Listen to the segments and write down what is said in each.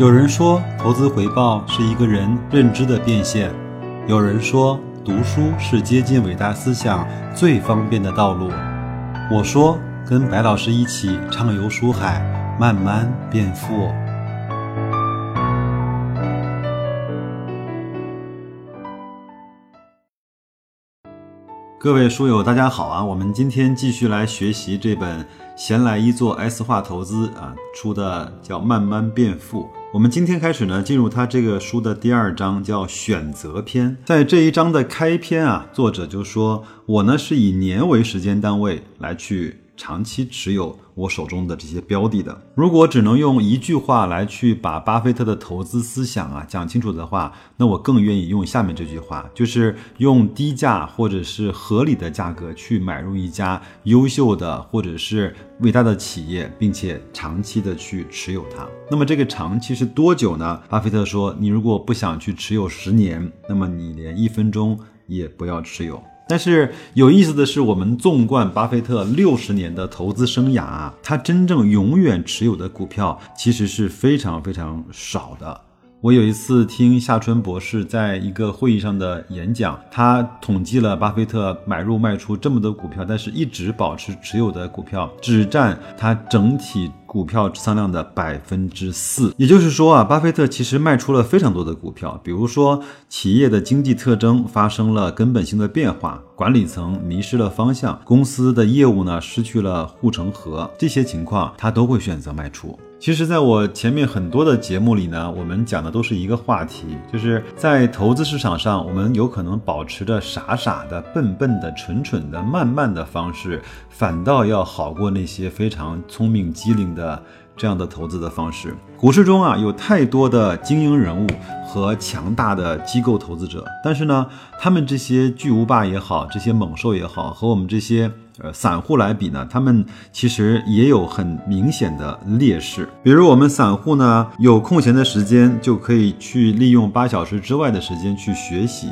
有人说，投资回报是一个人认知的变现；有人说，读书是接近伟大思想最方便的道路。我说，跟白老师一起畅游书海，慢慢变富。各位书友，大家好啊！我们今天继续来学习这本闲来一做 S 化投资啊出的叫《慢慢变富》。我们今天开始呢，进入他这个书的第二章，叫选择篇。在这一章的开篇啊，作者就说：“我呢是以年为时间单位来去。”长期持有我手中的这些标的的，如果只能用一句话来去把巴菲特的投资思想啊讲清楚的话，那我更愿意用下面这句话，就是用低价或者是合理的价格去买入一家优秀的或者是伟大的企业，并且长期的去持有它。那么这个长期是多久呢？巴菲特说，你如果不想去持有十年，那么你连一分钟也不要持有。但是有意思的是，我们纵观巴菲特六十年的投资生涯啊，他真正永远持有的股票其实是非常非常少的。我有一次听夏春博士在一个会议上的演讲，他统计了巴菲特买入卖出这么多股票，但是一直保持持有的股票只占他整体股票持仓量的百分之四。也就是说啊，巴菲特其实卖出了非常多的股票，比如说企业的经济特征发生了根本性的变化，管理层迷失了方向，公司的业务呢失去了护城河，这些情况他都会选择卖出。其实，在我前面很多的节目里呢，我们讲的都是一个话题，就是在投资市场上，我们有可能保持着傻傻的、笨笨的、蠢蠢的、慢慢的方式，反倒要好过那些非常聪明机灵的这样的投资的方式。股市中啊，有太多的精英人物和强大的机构投资者，但是呢，他们这些巨无霸也好，这些猛兽也好，和我们这些。呃，散户来比呢，他们其实也有很明显的劣势。比如我们散户呢，有空闲的时间就可以去利用八小时之外的时间去学习。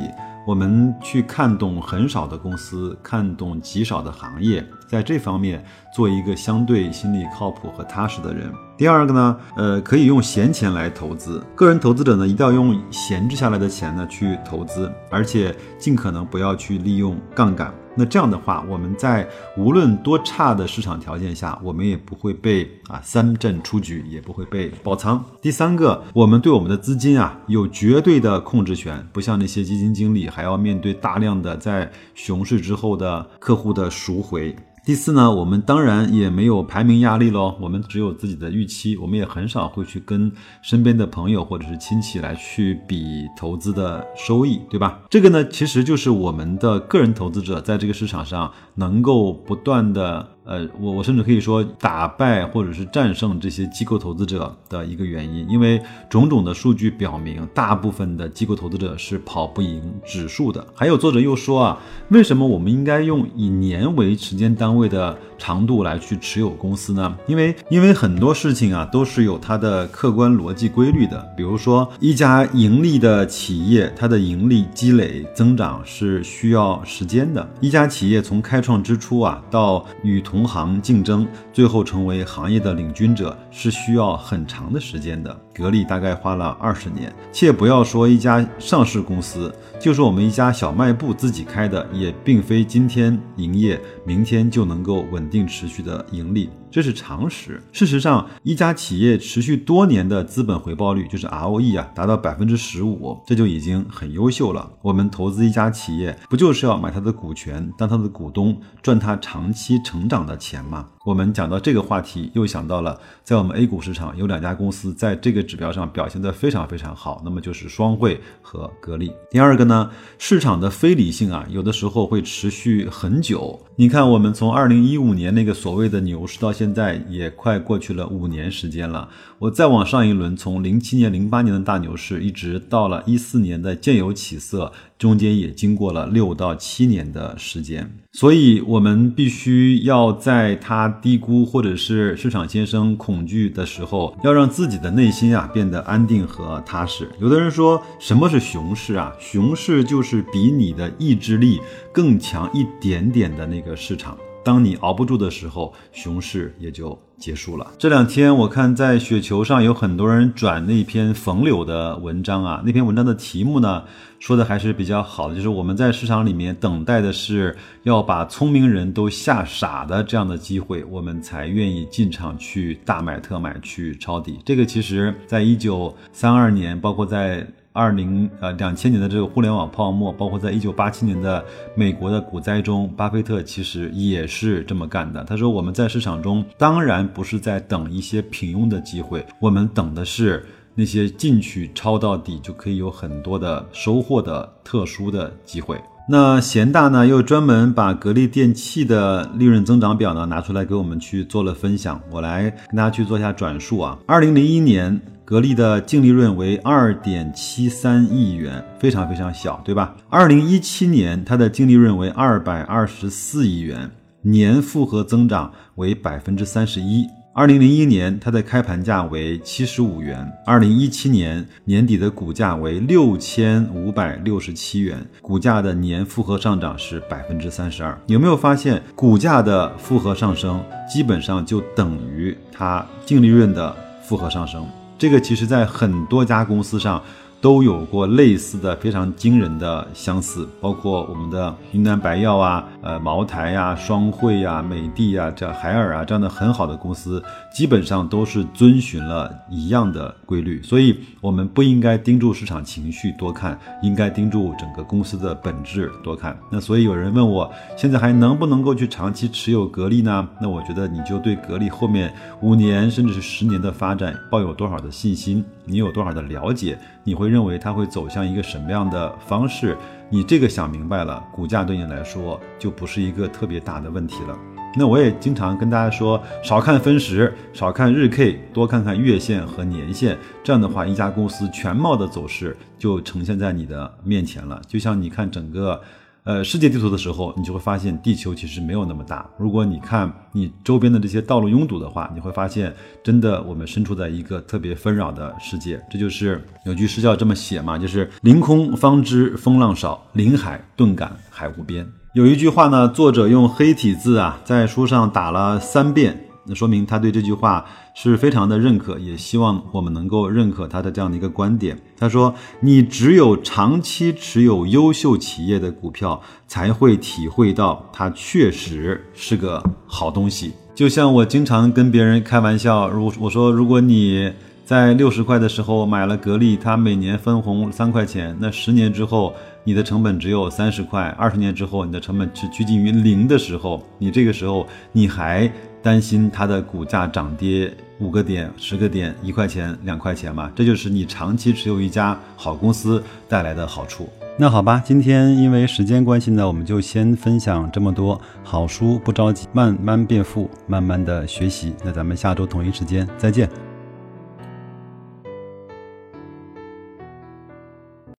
我们去看懂很少的公司，看懂极少的行业，在这方面做一个相对心里靠谱和踏实的人。第二个呢，呃，可以用闲钱来投资。个人投资者呢，一定要用闲置下来的钱呢去投资，而且尽可能不要去利用杠杆。那这样的话，我们在无论多差的市场条件下，我们也不会被啊三振出局，也不会被爆仓。第三个，我们对我们的资金啊有绝对的控制权，不像那些基金经理还要面对大量的在熊市之后的客户的赎回。第四呢，我们当然也没有排名压力喽，我们只有自己的预期，我们也很少会去跟身边的朋友或者是亲戚来去比投资的收益，对吧？这个呢，其实就是我们的个人投资者在这个市场上能够不断的。呃，我我甚至可以说打败或者是战胜这些机构投资者的一个原因，因为种种的数据表明，大部分的机构投资者是跑不赢指数的。还有作者又说啊，为什么我们应该用以年为时间单位的长度来去持有公司呢？因为因为很多事情啊都是有它的客观逻辑规律的。比如说一家盈利的企业，它的盈利积累增长是需要时间的。一家企业从开创之初啊到与同同行竞争，最后成为行业的领军者，是需要很长的时间的。格力大概花了二十年，且不要说一家上市公司，就是我们一家小卖部自己开的，也并非今天营业，明天就能够稳定持续的盈利。这是常识。事实上，一家企业持续多年的资本回报率，就是 ROE 啊，达到百分之十五，这就已经很优秀了。我们投资一家企业，不就是要买它的股权，当它的股东，赚它长期成长的钱吗？我们讲到这个话题，又想到了在我们 A 股市场有两家公司在这个指标上表现得非常非常好，那么就是双汇和格力。第二个呢，市场的非理性啊，有的时候会持续很久。你看，我们从二零一五年那个所谓的牛市到现在，也快过去了五年时间了。我再往上一轮，从零七年、零八年的大牛市，一直到了一四年的渐有起色。中间也经过了六到七年的时间，所以我们必须要在他低估或者是市场先生恐惧的时候，要让自己的内心啊变得安定和踏实。有的人说什么是熊市啊？熊市就是比你的意志力更强一点点的那个市场。当你熬不住的时候，熊市也就结束了。这两天我看在雪球上有很多人转那篇冯柳的文章啊，那篇文章的题目呢说的还是比较好的，就是我们在市场里面等待的是要把聪明人都吓傻的这样的机会，我们才愿意进场去大买特买去抄底。这个其实在一九三二年，包括在。二零呃两千年的这个互联网泡沫，包括在一九八七年的美国的股灾中，巴菲特其实也是这么干的。他说：“我们在市场中当然不是在等一些平庸的机会，我们等的是那些进去抄到底就可以有很多的收获的特殊的机会。”那贤大呢，又专门把格力电器的利润增长表呢拿出来给我们去做了分享。我来跟大家去做一下转述啊，二零零一年。格力的净利润为二点七三亿元，非常非常小，对吧？二零一七年它的净利润为二百二十四亿元，年复合增长为百分之三十一。二零零一年它的开盘价为七十五元，二零一七年年底的股价为六千五百六十七元，股价的年复合上涨是百分之三十二。有没有发现股价的复合上升，基本上就等于它净利润的复合上升？这个其实，在很多家公司上。都有过类似的非常惊人的相似，包括我们的云南白药啊、呃茅台呀、双汇呀、美的呀、这海尔啊这样的很好的公司，基本上都是遵循了一样的规律。所以，我们不应该盯住市场情绪多看，应该盯住整个公司的本质多看。那所以有人问我，现在还能不能够去长期持有格力呢？那我觉得你就对格力后面五年甚至是十年的发展抱有多少的信心，你有多少的了解，你会。认为它会走向一个什么样的方式？你这个想明白了，股价对你来说就不是一个特别大的问题了。那我也经常跟大家说，少看分时，少看日 K，多看看月线和年线。这样的话，一家公司全貌的走势就呈现在你的面前了。就像你看整个。呃，世界地图的时候，你就会发现地球其实没有那么大。如果你看你周边的这些道路拥堵的话，你会发现，真的我们身处在一个特别纷扰的世界。这就是有句诗叫这么写嘛，就是“凌空方知风浪少，临海顿感海无边”。有一句话呢，作者用黑体字啊，在书上打了三遍。那说明他对这句话是非常的认可，也希望我们能够认可他的这样的一个观点。他说：“你只有长期持有优秀企业的股票，才会体会到它确实是个好东西。”就像我经常跟别人开玩笑，如我说，如果你在六十块的时候买了格力，它每年分红三块钱，那十年之后你的成本只有三十块，二十年之后你的成本是趋近于零的时候，你这个时候你还。担心它的股价涨跌五个点、十个点、一块钱、两块钱嘛？这就是你长期持有一家好公司带来的好处。那好吧，今天因为时间关系呢，我们就先分享这么多。好书不着急，慢慢变富，慢慢的学习。那咱们下周同一时间再见。